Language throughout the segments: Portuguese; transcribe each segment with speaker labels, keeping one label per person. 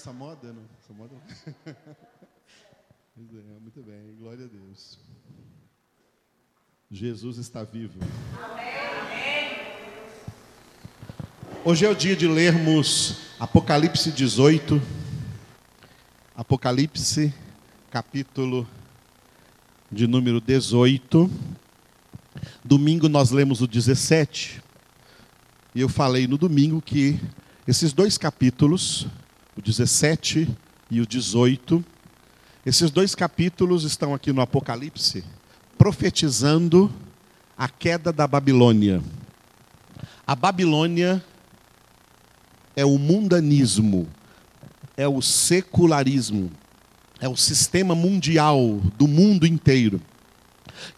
Speaker 1: Essa moda, não? Essa moda. é, muito bem, glória a Deus. Jesus está vivo. Hoje é o dia de lermos Apocalipse 18. Apocalipse, capítulo de número 18. Domingo nós lemos o 17. E eu falei no domingo que esses dois capítulos o 17 e o 18. Esses dois capítulos estão aqui no Apocalipse, profetizando a queda da Babilônia. A Babilônia é o mundanismo, é o secularismo, é o sistema mundial do mundo inteiro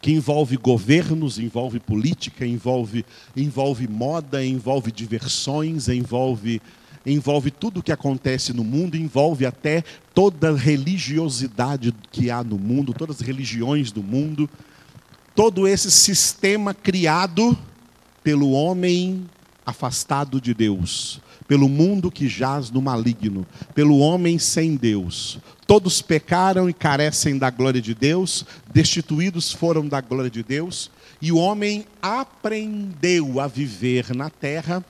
Speaker 1: que envolve governos, envolve política, envolve, envolve moda, envolve diversões, envolve envolve tudo o que acontece no mundo, envolve até toda a religiosidade que há no mundo, todas as religiões do mundo, todo esse sistema criado pelo homem afastado de Deus, pelo mundo que jaz no maligno, pelo homem sem Deus. Todos pecaram e carecem da glória de Deus, destituídos foram da glória de Deus, e o homem aprendeu a viver na terra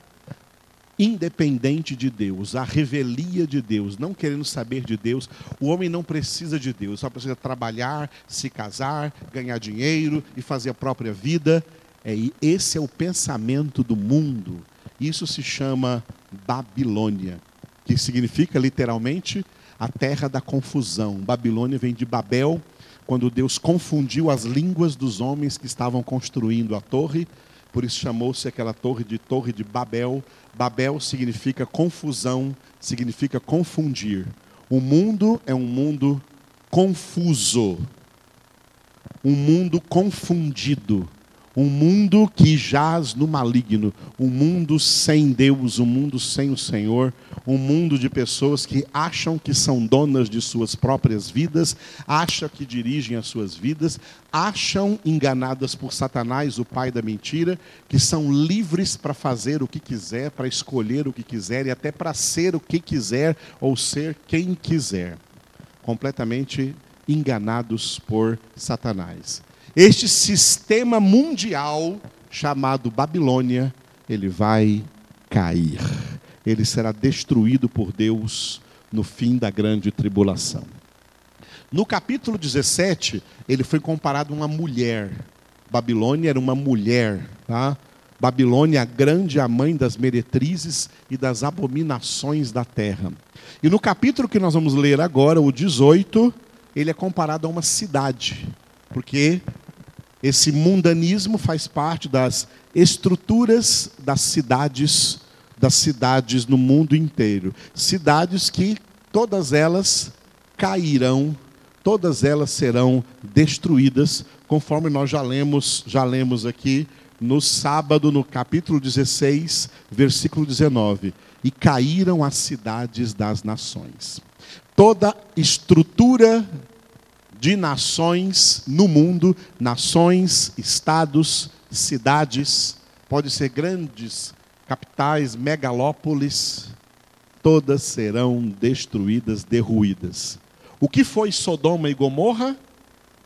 Speaker 1: independente de Deus, a revelia de Deus, não querendo saber de Deus. O homem não precisa de Deus, só precisa trabalhar, se casar, ganhar dinheiro e fazer a própria vida. É, esse é o pensamento do mundo. Isso se chama Babilônia, que significa literalmente a terra da confusão. Babilônia vem de Babel, quando Deus confundiu as línguas dos homens que estavam construindo a torre por isso chamou-se aquela torre de Torre de Babel. Babel significa confusão, significa confundir. O mundo é um mundo confuso, um mundo confundido um mundo que jaz no maligno, um mundo sem Deus, um mundo sem o Senhor, um mundo de pessoas que acham que são donas de suas próprias vidas, acham que dirigem as suas vidas, acham enganadas por Satanás, o pai da mentira, que são livres para fazer o que quiser, para escolher o que quiser e até para ser o que quiser ou ser quem quiser. Completamente enganados por Satanás. Este sistema mundial chamado Babilônia, ele vai cair. Ele será destruído por Deus no fim da grande tribulação. No capítulo 17, ele foi comparado a uma mulher. Babilônia era uma mulher, tá? Babilônia, a grande a mãe das meretrizes e das abominações da terra. E no capítulo que nós vamos ler agora, o 18, ele é comparado a uma cidade, porque esse mundanismo faz parte das estruturas das cidades, das cidades no mundo inteiro. Cidades que todas elas cairão, todas elas serão destruídas, conforme nós já lemos, já lemos aqui no sábado, no capítulo 16, versículo 19. E caíram as cidades das nações. Toda estrutura de nações no mundo, nações, estados, cidades, pode ser grandes capitais, megalópolis, todas serão destruídas, derruídas. O que foi Sodoma e Gomorra?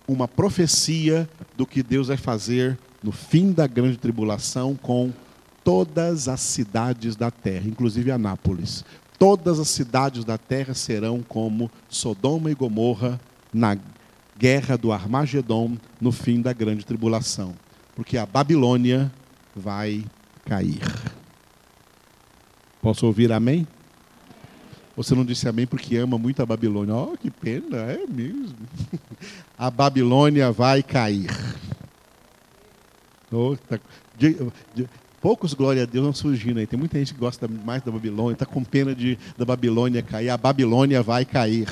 Speaker 1: Uma profecia do que Deus vai fazer no fim da grande tribulação com todas as cidades da terra, inclusive Anápolis. Todas as cidades da terra serão como Sodoma e Gomorra na guerra do Armagedon no fim da grande tribulação, porque a Babilônia vai cair. Posso ouvir amém? Você não disse amém porque ama muito a Babilônia. Oh, que pena, é mesmo. A Babilônia vai cair. Poucos, glória a Deus, não surgindo aí. Tem muita gente que gosta mais da Babilônia, está com pena de, da Babilônia cair. A Babilônia vai cair.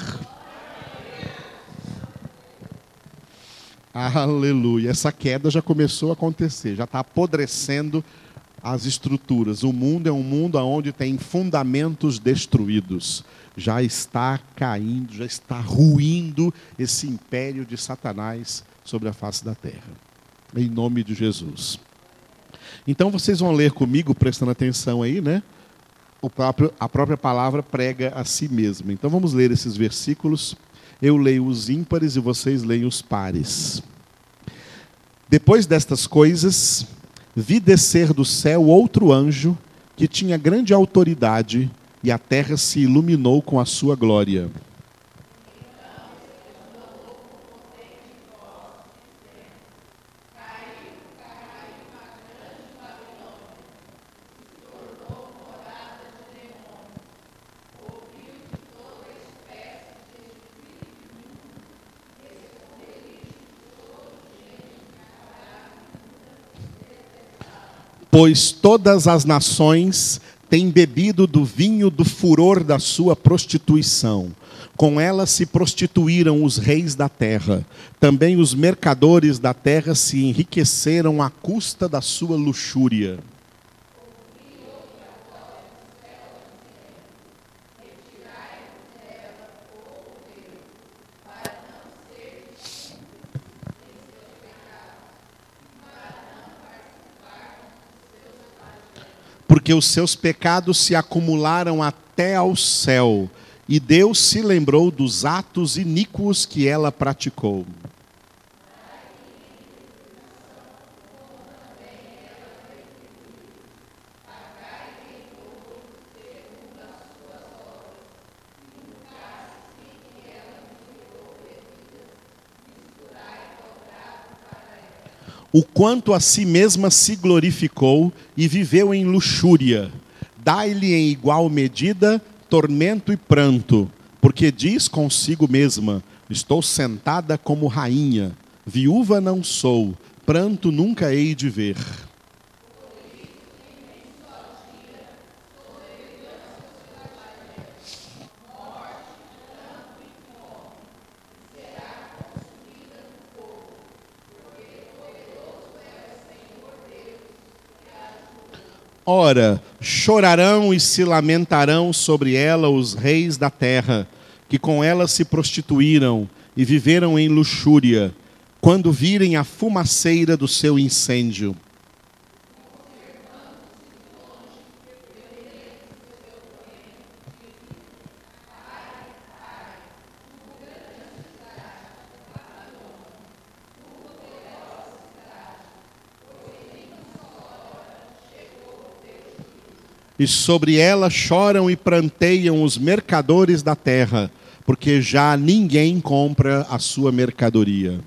Speaker 1: Aleluia. Essa queda já começou a acontecer, já está apodrecendo as estruturas. O mundo é um mundo onde tem fundamentos destruídos. Já está caindo, já está ruindo esse império de Satanás sobre a face da terra. Em nome de Jesus. Então vocês vão ler comigo, prestando atenção aí, né? próprio, a própria palavra prega a si mesma. Então vamos ler esses versículos. Eu leio os ímpares e vocês leem os pares. Depois destas coisas, vi descer do céu outro anjo que tinha grande autoridade e a terra se iluminou com a sua glória. Pois todas as nações têm bebido do vinho do furor da sua prostituição. Com ela se prostituíram os reis da terra. Também os mercadores da terra se enriqueceram à custa da sua luxúria. Porque os seus pecados se acumularam até ao céu, e Deus se lembrou dos atos iníquos que ela praticou. O quanto a si mesma se glorificou e viveu em luxúria. Dai-lhe em igual medida tormento e pranto, porque diz consigo mesma: Estou sentada como rainha, viúva não sou, pranto nunca hei de ver. Ora, chorarão e se lamentarão sobre ela os reis da terra, que com ela se prostituíram e viveram em luxúria, quando virem a fumaceira do seu incêndio. E sobre ela choram e pranteiam os mercadores da terra, porque já ninguém compra a sua mercadoria.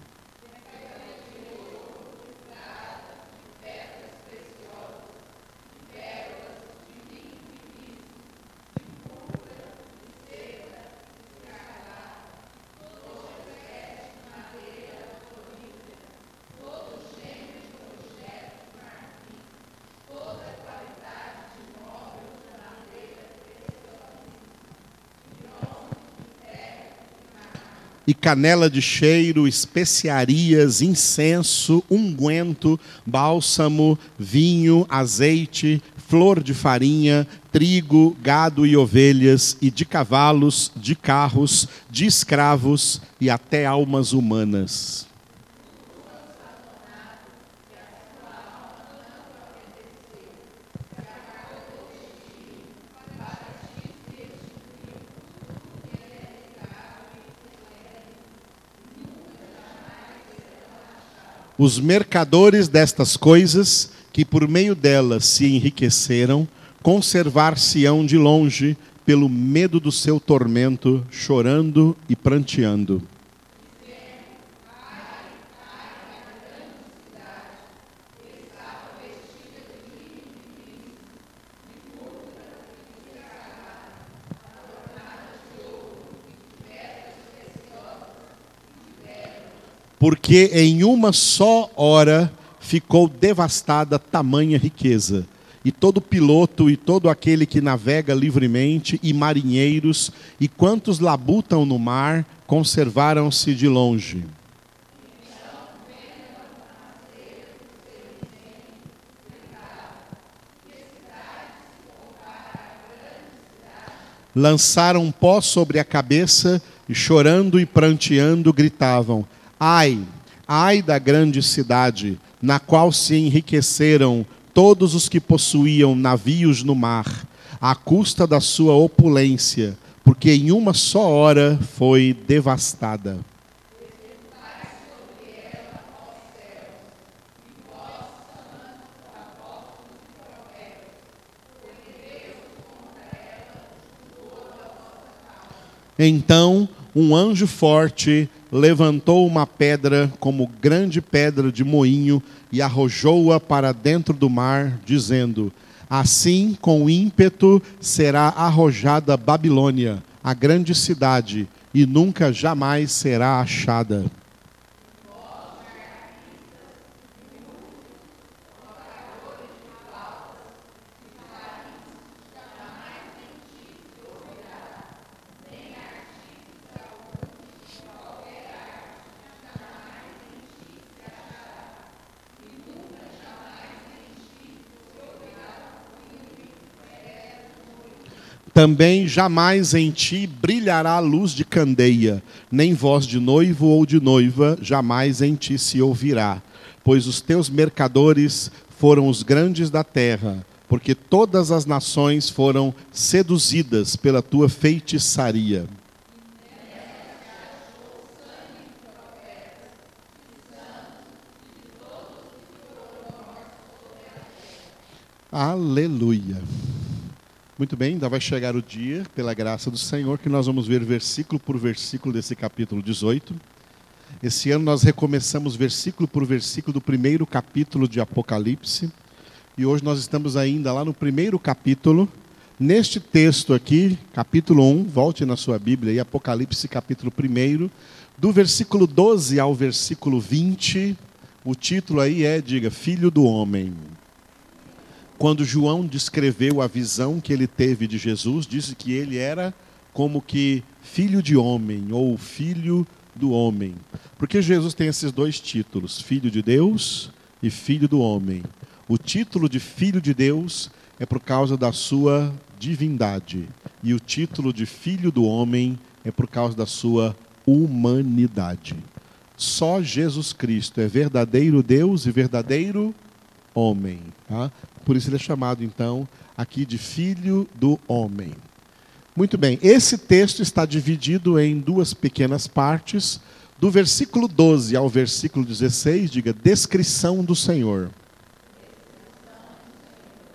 Speaker 1: Canela de cheiro, especiarias, incenso, unguento, bálsamo, vinho, azeite, flor de farinha, trigo, gado e ovelhas, e de cavalos, de carros, de escravos e até almas humanas. Os mercadores destas coisas, que por meio delas se enriqueceram, conservar-se-ão de longe, pelo medo do seu tormento, chorando e pranteando. Porque em uma só hora ficou devastada tamanha riqueza. E todo piloto e todo aquele que navega livremente, e marinheiros, e quantos labutam no mar, conservaram-se de longe. Lançaram pó sobre a cabeça e, chorando e pranteando, gritavam: Ai, ai da grande cidade, na qual se enriqueceram todos os que possuíam navios no mar. à custa da sua opulência, porque em uma só hora foi devastada. Então um anjo forte levantou uma pedra como grande pedra de moinho e arrojou-a para dentro do mar, dizendo: Assim, com ímpeto, será arrojada Babilônia, a grande cidade, e nunca jamais será achada. Também jamais em ti brilhará a luz de candeia, nem voz de noivo ou de noiva jamais em ti se ouvirá, pois os teus mercadores foram os grandes da terra, porque todas as nações foram seduzidas pela tua feitiçaria. Aleluia. Muito bem, ainda vai chegar o dia, pela graça do Senhor, que nós vamos ver versículo por versículo desse capítulo 18. Esse ano nós recomeçamos versículo por versículo do primeiro capítulo de Apocalipse. E hoje nós estamos ainda lá no primeiro capítulo. Neste texto aqui, capítulo 1, volte na sua Bíblia aí, Apocalipse capítulo 1, do versículo 12 ao versículo 20. O título aí é, diga, Filho do Homem quando João descreveu a visão que ele teve de Jesus, disse que ele era como que filho de homem ou filho do homem. Porque Jesus tem esses dois títulos, filho de Deus e filho do homem. O título de filho de Deus é por causa da sua divindade, e o título de filho do homem é por causa da sua humanidade. Só Jesus Cristo é verdadeiro Deus e verdadeiro homem. Tá? Por isso ele é chamado, então, aqui de filho do homem. Muito bem, esse texto está dividido em duas pequenas partes. Do versículo 12 ao versículo 16, diga descrição do Senhor.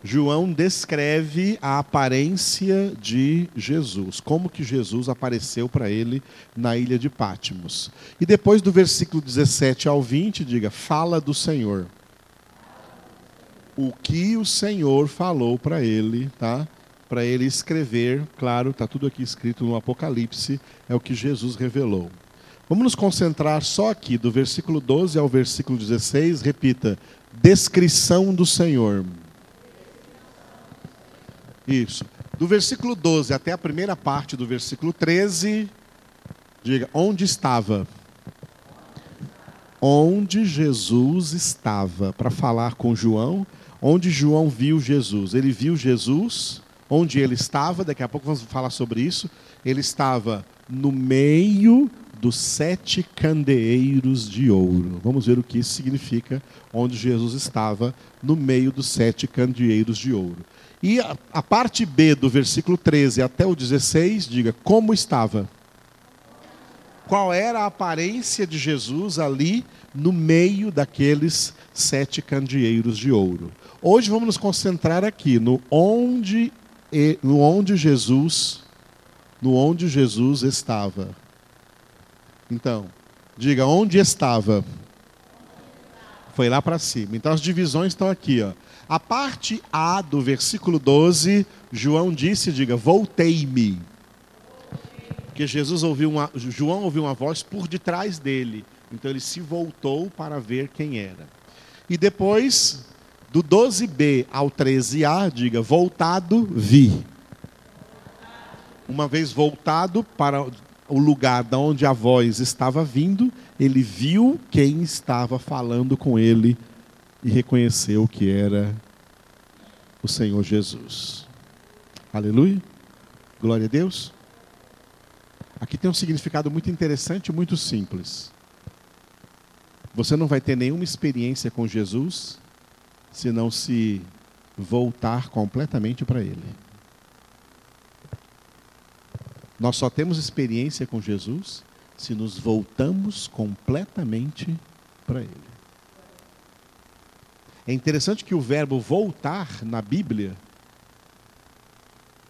Speaker 1: João descreve a aparência de Jesus, como que Jesus apareceu para ele na ilha de Pátimos. E depois do versículo 17 ao 20, diga fala do Senhor o que o Senhor falou para ele, tá? Para ele escrever, claro, está tudo aqui escrito no Apocalipse, é o que Jesus revelou. Vamos nos concentrar só aqui, do versículo 12 ao versículo 16, repita: descrição do Senhor. Isso. Do versículo 12 até a primeira parte do versículo 13, diga: onde estava? Onde Jesus estava para falar com João onde João viu Jesus. Ele viu Jesus onde ele estava, daqui a pouco vamos falar sobre isso. Ele estava no meio dos sete candeeiros de ouro. Vamos ver o que isso significa, onde Jesus estava no meio dos sete candeeiros de ouro. E a, a parte B do versículo 13 até o 16, diga como estava. Qual era a aparência de Jesus ali no meio daqueles sete candeeiros de ouro? Hoje vamos nos concentrar aqui no onde, no onde Jesus, no onde Jesus estava. Então, diga onde estava. Foi lá para cima. Então as divisões estão aqui, ó. A parte A do versículo 12, João disse, diga, voltei-me. Porque Jesus ouviu uma, João ouviu uma voz por detrás dele. Então ele se voltou para ver quem era. E depois, do 12b ao 13a, diga, voltado, vi. Uma vez voltado para o lugar de onde a voz estava vindo, ele viu quem estava falando com ele e reconheceu que era o Senhor Jesus. Aleluia. Glória a Deus. Aqui tem um significado muito interessante e muito simples. Você não vai ter nenhuma experiência com Jesus se não se voltar completamente para Ele. Nós só temos experiência com Jesus se nos voltamos completamente para Ele. É interessante que o verbo voltar na Bíblia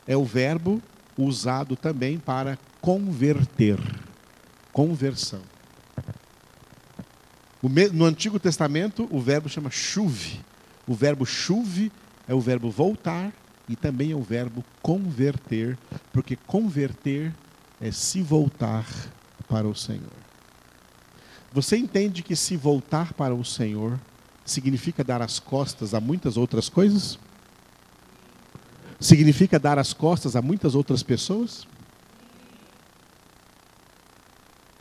Speaker 1: é o verbo usado também para converter, conversão. No Antigo Testamento, o verbo chama chuve. O verbo chuve é o verbo voltar e também é o verbo converter, porque converter é se voltar para o Senhor. Você entende que se voltar para o Senhor significa dar as costas a muitas outras coisas? Significa dar as costas a muitas outras pessoas?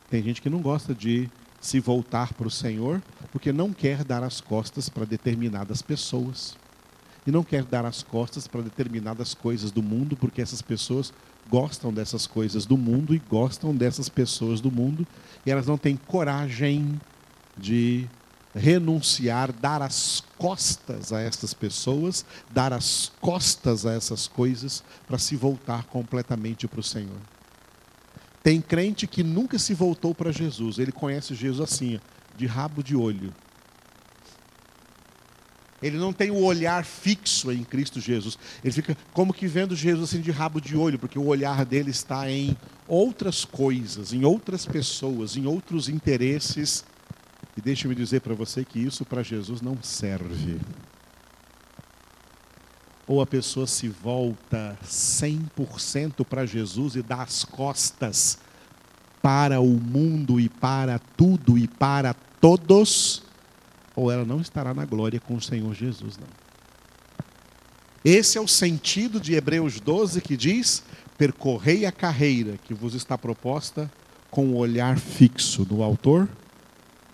Speaker 1: Tem gente que não gosta de se voltar para o Senhor porque não quer dar as costas para determinadas pessoas. E não quer dar as costas para determinadas coisas do mundo, porque essas pessoas gostam dessas coisas do mundo e gostam dessas pessoas do mundo, e elas não têm coragem de renunciar, dar as costas a essas pessoas, dar as costas a essas coisas, para se voltar completamente para o Senhor. Tem crente que nunca se voltou para Jesus, ele conhece Jesus assim, de rabo de olho. Ele não tem o olhar fixo em Cristo Jesus. Ele fica como que vendo Jesus assim de rabo de olho, porque o olhar dele está em outras coisas, em outras pessoas, em outros interesses e deixe-me dizer para você que isso para Jesus não serve. Ou a pessoa se volta 100% para Jesus e dá as costas para o mundo e para tudo e para todos, ou ela não estará na glória com o Senhor Jesus, não. Esse é o sentido de Hebreus 12 que diz: percorrei a carreira que vos está proposta com o olhar fixo no Autor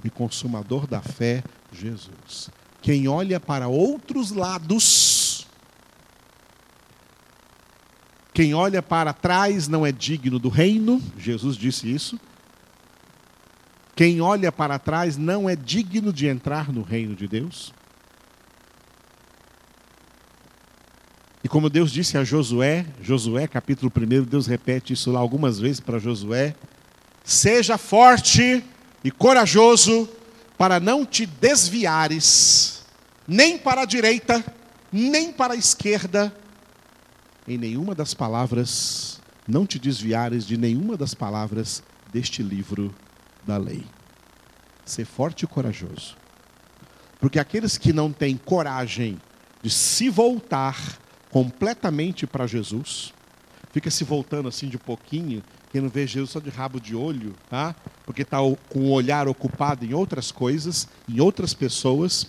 Speaker 1: e consumador da fé, Jesus. Quem olha para outros lados, quem olha para trás não é digno do reino, Jesus disse isso. Quem olha para trás não é digno de entrar no reino de Deus. E como Deus disse a Josué, Josué capítulo 1, Deus repete isso lá algumas vezes para Josué: seja forte e corajoso para não te desviares nem para a direita, nem para a esquerda, em nenhuma das palavras, não te desviares de nenhuma das palavras deste livro da lei. Ser forte e corajoso. Porque aqueles que não têm coragem de se voltar completamente para Jesus, fica se voltando assim de pouquinho, quem não vê Jesus só de rabo de olho, tá? porque está com o olhar ocupado em outras coisas, em outras pessoas.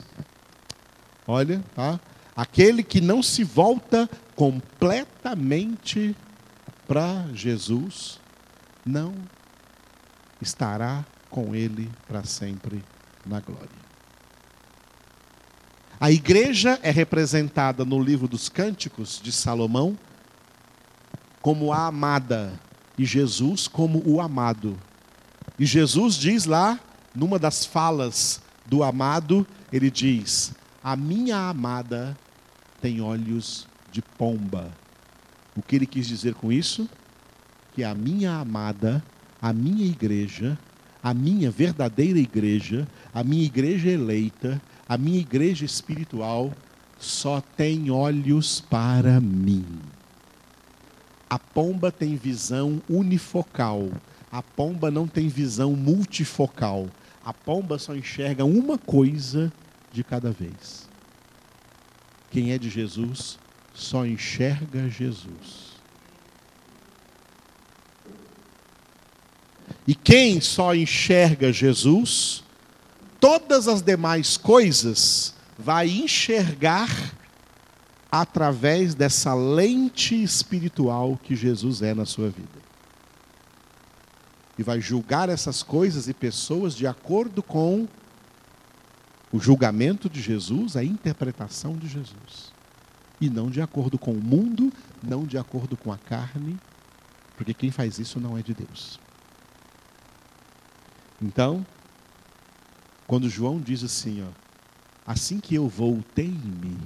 Speaker 1: Olha, tá? Aquele que não se volta completamente para Jesus, não estará com ele para sempre na glória. A igreja é representada no livro dos Cânticos de Salomão como a amada e Jesus como o amado. E Jesus diz lá, numa das falas do amado, ele diz: A minha amada tem olhos de pomba. O que ele quis dizer com isso? Que a minha amada, a minha igreja, a minha verdadeira igreja, a minha igreja eleita, a minha igreja espiritual, só tem olhos para mim. A pomba tem visão unifocal. A pomba não tem visão multifocal. A pomba só enxerga uma coisa de cada vez. Quem é de Jesus só enxerga Jesus. E quem só enxerga Jesus, todas as demais coisas vai enxergar através dessa lente espiritual que Jesus é na sua vida. E vai julgar essas coisas e pessoas de acordo com o julgamento de Jesus, a interpretação de Jesus. E não de acordo com o mundo, não de acordo com a carne, porque quem faz isso não é de Deus. Então, quando João diz assim, ó, assim que eu voltei-me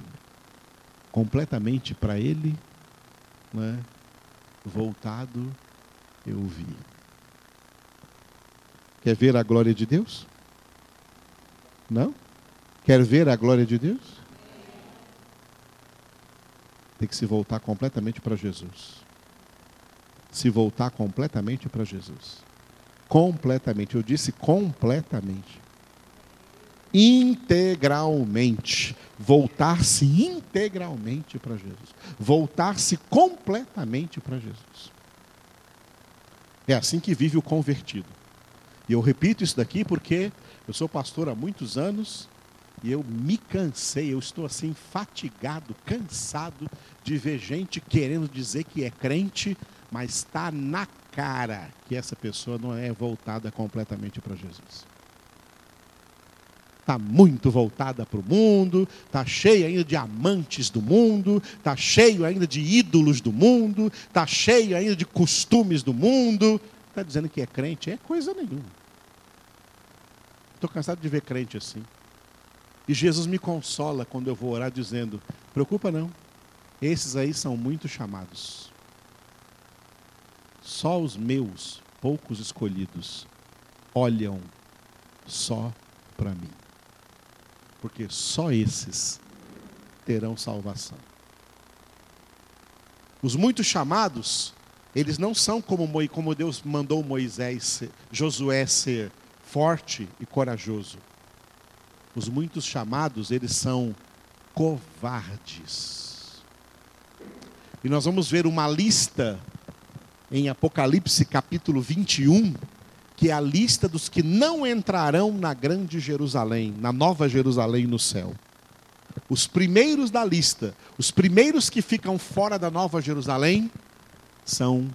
Speaker 1: completamente para Ele, né, voltado eu vi. Quer ver a glória de Deus? Não? Quer ver a glória de Deus? Tem que se voltar completamente para Jesus. Se voltar completamente para Jesus. Completamente. Eu disse completamente. Integralmente. Voltar-se integralmente para Jesus. Voltar-se completamente para Jesus. É assim que vive o convertido. E eu repito isso daqui porque eu sou pastor há muitos anos e eu me cansei, eu estou assim fatigado, cansado de ver gente querendo dizer que é crente, mas está na cara que essa pessoa não é voltada completamente para Jesus. Está muito voltada para o mundo, está cheio ainda de amantes do mundo, está cheio ainda de ídolos do mundo, está cheio ainda de costumes do mundo. Está dizendo que é crente? É coisa nenhuma. Estou cansado de ver crente assim. E Jesus me consola quando eu vou orar dizendo: preocupa não, esses aí são muito chamados. Só os meus, poucos escolhidos, olham só para mim. Porque só esses terão salvação. Os muito chamados, eles não são como, como Deus mandou Moisés, Josué ser forte e corajoso os muitos chamados, eles são covardes. E nós vamos ver uma lista em Apocalipse capítulo 21, que é a lista dos que não entrarão na grande Jerusalém, na nova Jerusalém no céu. Os primeiros da lista, os primeiros que ficam fora da nova Jerusalém, são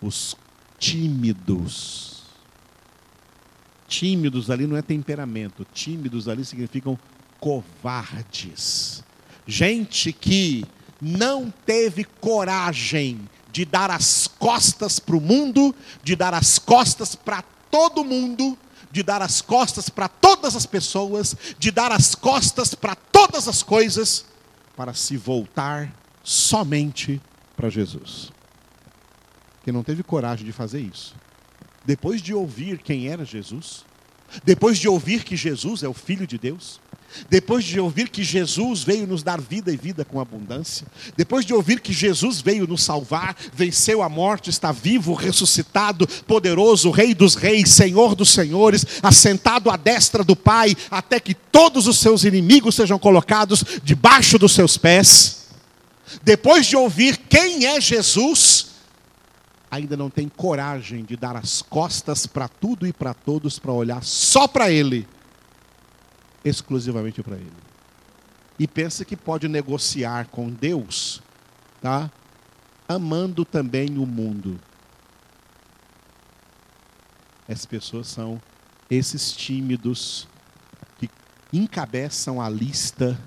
Speaker 1: os tímidos Tímidos ali não é temperamento, tímidos ali significam covardes. Gente que não teve coragem de dar as costas para o mundo, de dar as costas para todo mundo, de dar as costas para todas as pessoas, de dar as costas para todas as coisas, para se voltar somente para Jesus. Que não teve coragem de fazer isso depois de ouvir quem era Jesus, depois de ouvir que Jesus é o Filho de Deus, depois de ouvir que Jesus veio nos dar vida e vida com abundância, depois de ouvir que Jesus veio nos salvar, venceu a morte, está vivo, ressuscitado, poderoso, Rei dos Reis, Senhor dos Senhores, assentado à destra do Pai, até que todos os seus inimigos sejam colocados debaixo dos seus pés. Depois de ouvir quem é Jesus, ainda não tem coragem de dar as costas para tudo e para todos para olhar só para Ele, exclusivamente para Ele. E pensa que pode negociar com Deus, tá? Amando também o mundo. Essas pessoas são esses tímidos que encabeçam a lista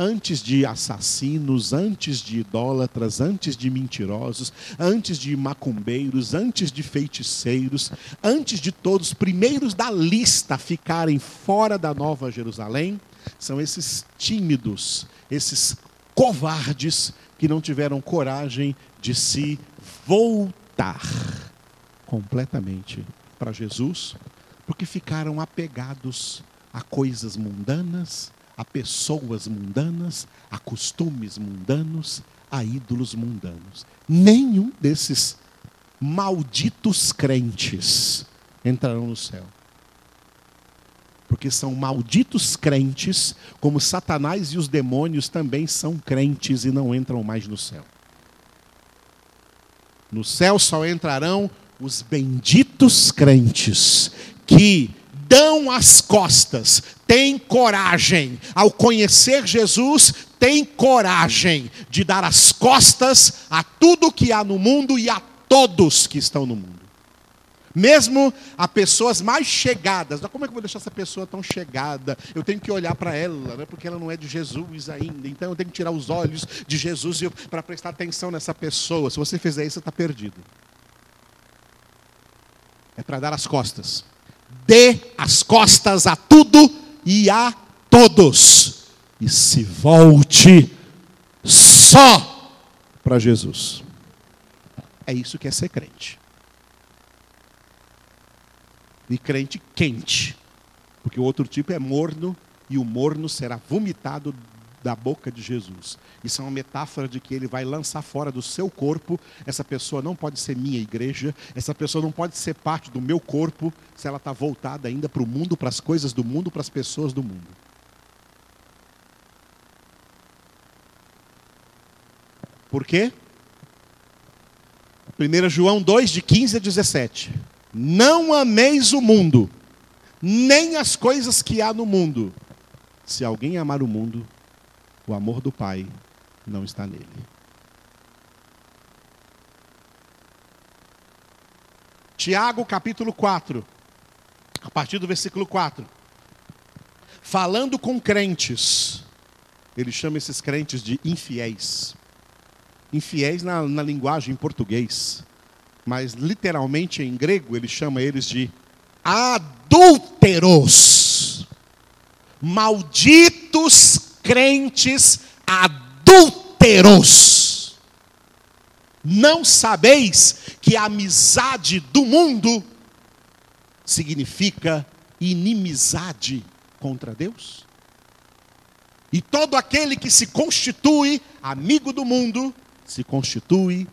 Speaker 1: antes de assassinos, antes de idólatras, antes de mentirosos, antes de macumbeiros, antes de feiticeiros, antes de todos, primeiros da lista ficarem fora da Nova Jerusalém, são esses tímidos, esses covardes que não tiveram coragem de se voltar completamente para Jesus, porque ficaram apegados a coisas mundanas, a pessoas mundanas, a costumes mundanos, a ídolos mundanos. Nenhum desses malditos crentes entrarão no céu. Porque são malditos crentes, como Satanás e os demônios também são crentes e não entram mais no céu. No céu só entrarão os benditos crentes que dão as costas, têm coragem, ao conhecer Jesus, têm coragem de dar as costas a tudo que há no mundo e a todos que estão no mundo. Mesmo a pessoas mais chegadas, como é que eu vou deixar essa pessoa tão chegada? Eu tenho que olhar para ela, né, porque ela não é de Jesus ainda. Então eu tenho que tirar os olhos de Jesus para prestar atenção nessa pessoa. Se você fizer isso, você está perdido. É para dar as costas dê as costas a tudo e a todos e se volte só para Jesus. É isso que é ser crente. E crente quente, porque o outro tipo é morno e o morno será vomitado da boca de Jesus. Isso é uma metáfora de que ele vai lançar fora do seu corpo. Essa pessoa não pode ser minha igreja, essa pessoa não pode ser parte do meu corpo se ela está voltada ainda para o mundo, para as coisas do mundo, para as pessoas do mundo. Por quê? 1 João 2, de 15 a 17. Não ameis o mundo, nem as coisas que há no mundo. Se alguém amar o mundo, o amor do Pai não está nele. Tiago capítulo 4, a partir do versículo 4. Falando com crentes, ele chama esses crentes de infiéis. Infiéis na, na linguagem em português, mas literalmente em grego ele chama eles de adúlteros. Malditos crentes adúlteros. Não sabeis que a amizade do mundo significa inimizade contra Deus? E todo aquele que se constitui amigo do mundo se constitui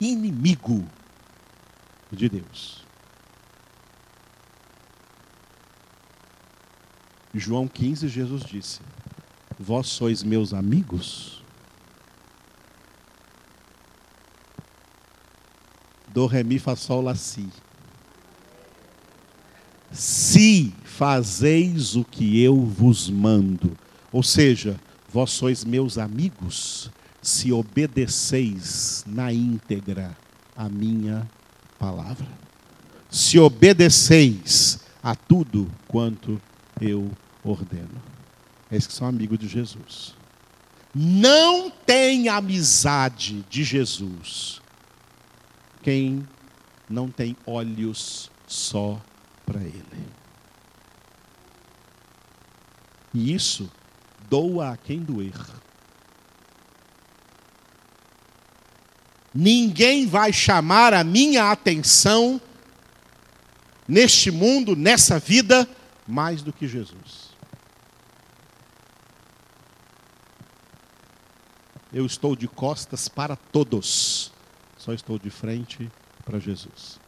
Speaker 1: inimigo de Deus. João 15, Jesus disse: Vós sois meus amigos? Do, ré, mi, sol, lá, si. Se fazeis o que eu vos mando. Ou seja, vós sois meus amigos se obedeceis na íntegra a minha palavra. Se obedeceis a tudo quanto eu ordeno. Esses que são amigos de Jesus. Não tem amizade de Jesus quem não tem olhos só para Ele. E isso doa a quem doer. Ninguém vai chamar a minha atenção neste mundo, nessa vida, mais do que Jesus. Eu estou de costas para todos, só estou de frente para Jesus.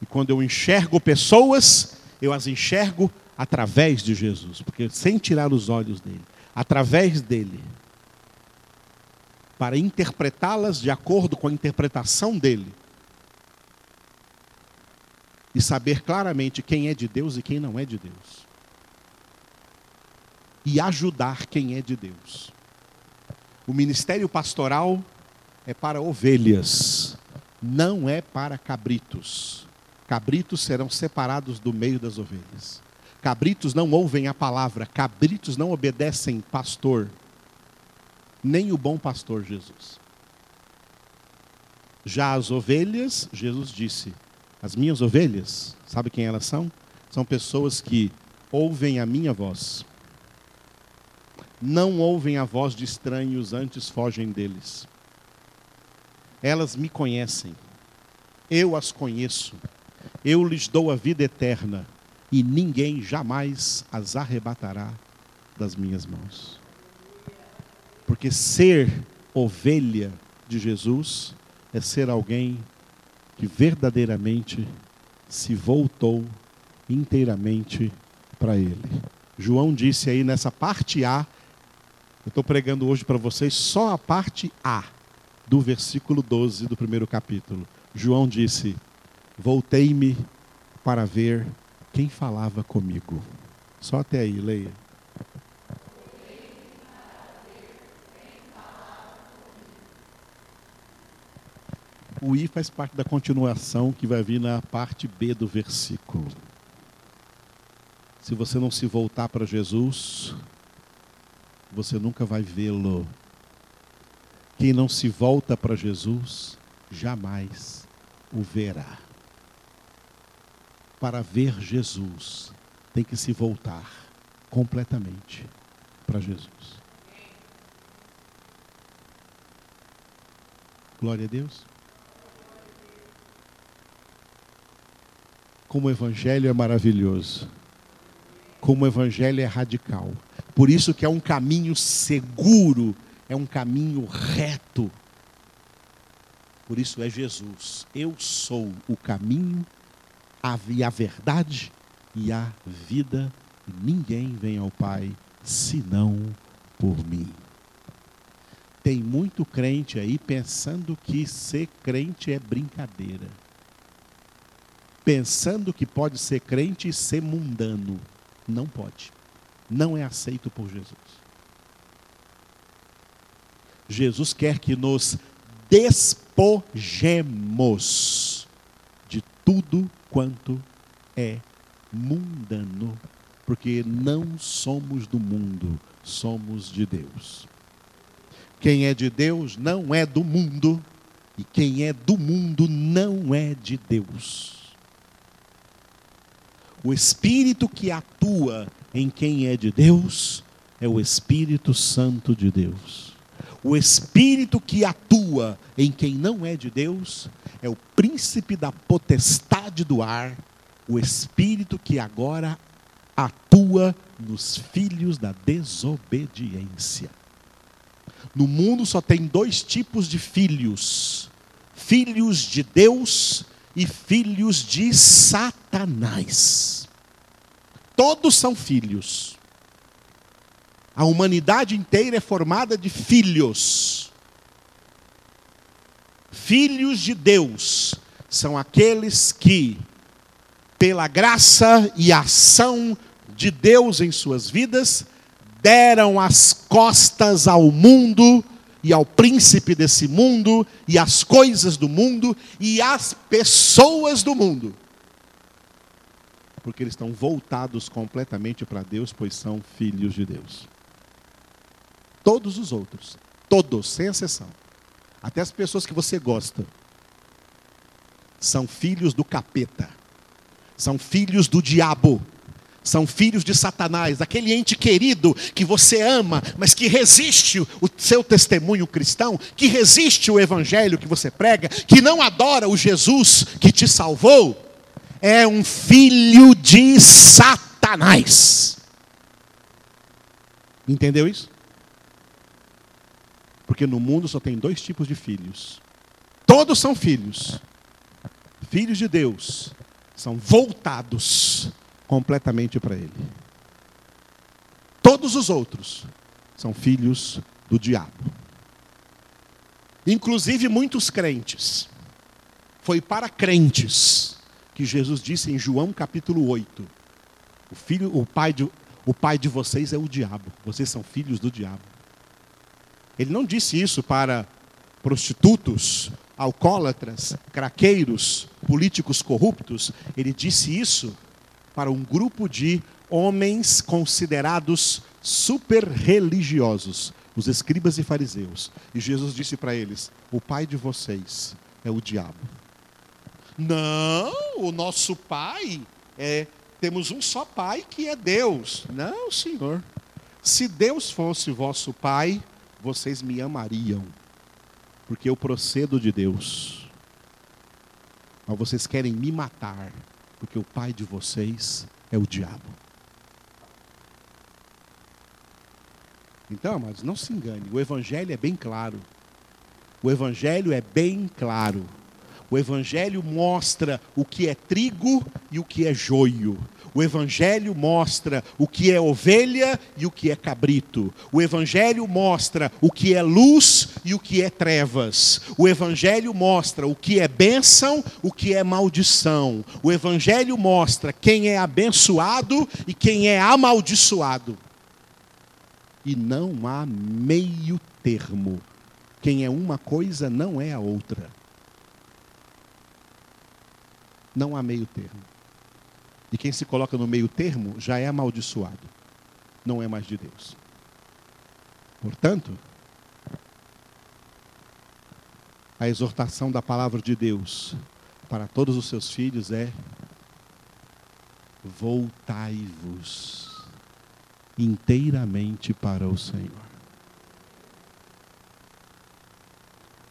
Speaker 1: E quando eu enxergo pessoas, eu as enxergo através de Jesus, porque sem tirar os olhos dele, através dele, para interpretá-las de acordo com a interpretação dele, e saber claramente quem é de Deus e quem não é de Deus e ajudar quem é de Deus. O ministério pastoral é para ovelhas, não é para cabritos. Cabritos serão separados do meio das ovelhas. Cabritos não ouvem a palavra, cabritos não obedecem pastor, nem o bom pastor Jesus. Já as ovelhas, Jesus disse: As minhas ovelhas, sabe quem elas são? São pessoas que ouvem a minha voz não ouvem a voz de estranhos, antes fogem deles. Elas me conhecem, eu as conheço, eu lhes dou a vida eterna, e ninguém jamais as arrebatará das minhas mãos. Porque ser ovelha de Jesus é ser alguém que verdadeiramente se voltou inteiramente para Ele. João disse aí nessa parte A eu estou pregando hoje para vocês só a parte A do versículo 12 do primeiro capítulo. João disse: Voltei-me para ver quem falava comigo. Só até aí, leia. O I faz parte da continuação que vai vir na parte B do versículo. Se você não se voltar para Jesus, você nunca vai vê-lo. Quem não se volta para Jesus, jamais o verá. Para ver Jesus, tem que se voltar completamente para Jesus. Glória a Deus. Como o Evangelho é maravilhoso. Como o Evangelho é radical. Por isso que é um caminho seguro, é um caminho reto. Por isso é Jesus. Eu sou o caminho, a, a verdade e a vida. Ninguém vem ao Pai senão por mim. Tem muito crente aí pensando que ser crente é brincadeira. Pensando que pode ser crente e ser mundano. Não pode. Não é aceito por Jesus. Jesus quer que nos despojemos de tudo quanto é mundano, porque não somos do mundo, somos de Deus. Quem é de Deus não é do mundo, e quem é do mundo não é de Deus. O Espírito que atua em quem é de Deus é o Espírito Santo de Deus. O Espírito que atua em quem não é de Deus é o príncipe da potestade do ar, o Espírito que agora atua nos filhos da desobediência. No mundo só tem dois tipos de filhos: filhos de Deus e filhos de Satanás. Todos são filhos. A humanidade inteira é formada de filhos. Filhos de Deus são aqueles que, pela graça e ação de Deus em suas vidas, deram as costas ao mundo e ao príncipe desse mundo e às coisas do mundo e às pessoas do mundo. Porque eles estão voltados completamente para Deus, pois são filhos de Deus. Todos os outros, todos, sem exceção, até as pessoas que você gosta, são filhos do capeta, são filhos do diabo são filhos de Satanás, aquele ente querido que você ama, mas que resiste o seu testemunho cristão, que resiste o evangelho que você prega, que não adora o Jesus que te salvou, é um filho de Satanás. Entendeu isso? Porque no mundo só tem dois tipos de filhos. Todos são filhos. Filhos de Deus são voltados completamente para Ele. Todos os outros são filhos do diabo. Inclusive muitos crentes. Foi para crentes que Jesus disse em João capítulo 8: O filho, o pai de, o pai de vocês é o diabo. Vocês são filhos do diabo. Ele não disse isso para prostitutos, alcoólatras, craqueiros, políticos corruptos. Ele disse isso para um grupo de homens considerados super religiosos, os escribas e fariseus. E Jesus disse para eles: O pai de vocês é o diabo. Não, o nosso pai é. Temos um só pai que é Deus. Não, Senhor. Se Deus fosse vosso pai, vocês me amariam, porque eu procedo de Deus. Mas vocês querem me matar, porque o pai de vocês é o diabo. Então, mas não se engane, o evangelho é bem claro. O evangelho é bem claro. O evangelho mostra o que é trigo e o que é joio. O Evangelho mostra o que é ovelha e o que é cabrito. O Evangelho mostra o que é luz e o que é trevas. O Evangelho mostra o que é bênção, o que é maldição. O Evangelho mostra quem é abençoado e quem é amaldiçoado. E não há meio termo. Quem é uma coisa não é a outra. Não há meio termo. E quem se coloca no meio termo já é amaldiçoado, não é mais de Deus. Portanto, a exortação da palavra de Deus para todos os seus filhos é: voltai-vos inteiramente para o Senhor.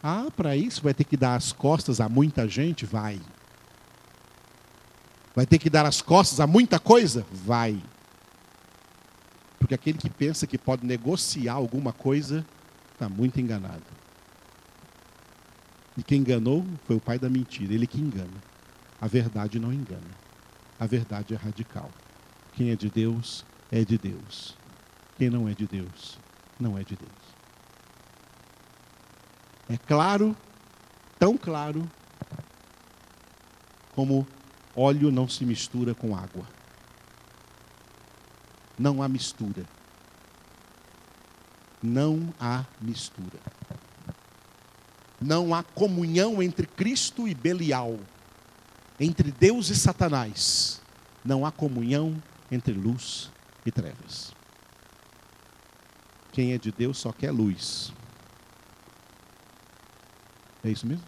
Speaker 1: Ah, para isso vai ter que dar as costas a muita gente? Vai. Vai ter que dar as costas a muita coisa? Vai. Porque aquele que pensa que pode negociar alguma coisa está muito enganado. E quem enganou foi o pai da mentira, ele que engana. A verdade não engana. A verdade é radical. Quem é de Deus, é de Deus. Quem não é de Deus, não é de Deus. É claro, tão claro, como óleo não se mistura com água. Não há mistura. Não há mistura. Não há comunhão entre Cristo e Belial, entre Deus e Satanás. Não há comunhão entre luz e trevas. Quem é de Deus só quer luz. É isso mesmo?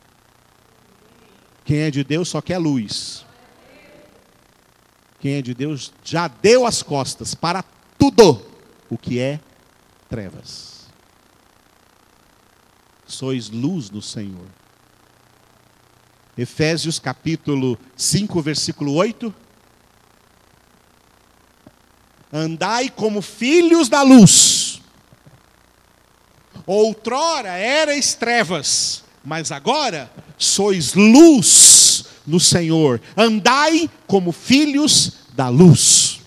Speaker 1: Quem é de Deus só quer luz. Quem é de Deus já deu as costas para tudo o que é trevas. Sois luz do Senhor. Efésios capítulo 5, versículo 8. Andai como filhos da luz. Outrora erais trevas, mas agora sois luz no Senhor. Andai como filhos da luz.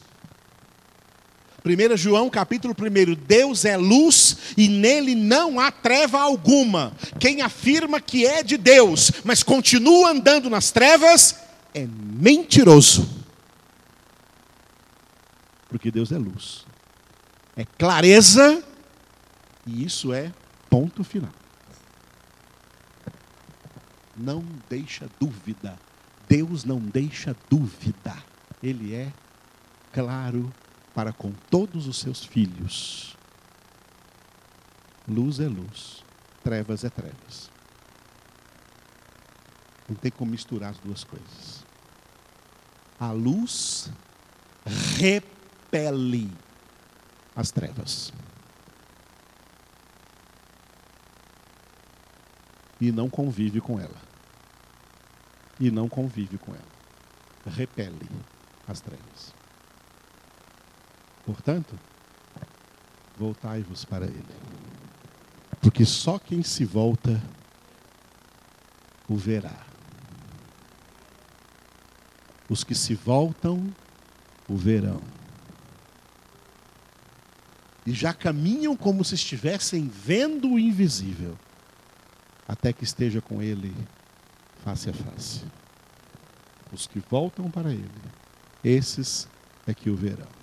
Speaker 1: 1 João capítulo 1, Deus é luz e nele não há treva alguma. Quem afirma que é de Deus, mas continua andando nas trevas, é mentiroso. Porque Deus é luz, é clareza, e isso é ponto final. Não deixa dúvida. Deus não deixa dúvida. Ele é claro para com todos os seus filhos. Luz é luz, trevas é trevas. Não tem como misturar as duas coisas. A luz repele as trevas. E não convive com ela. E não convive com ela. Repele as trevas. Portanto, voltai-vos para Ele. Porque só quem se volta o verá. Os que se voltam o verão. E já caminham como se estivessem vendo o invisível, até que esteja com Ele face a face. Os que voltam para Ele, esses é que o verão.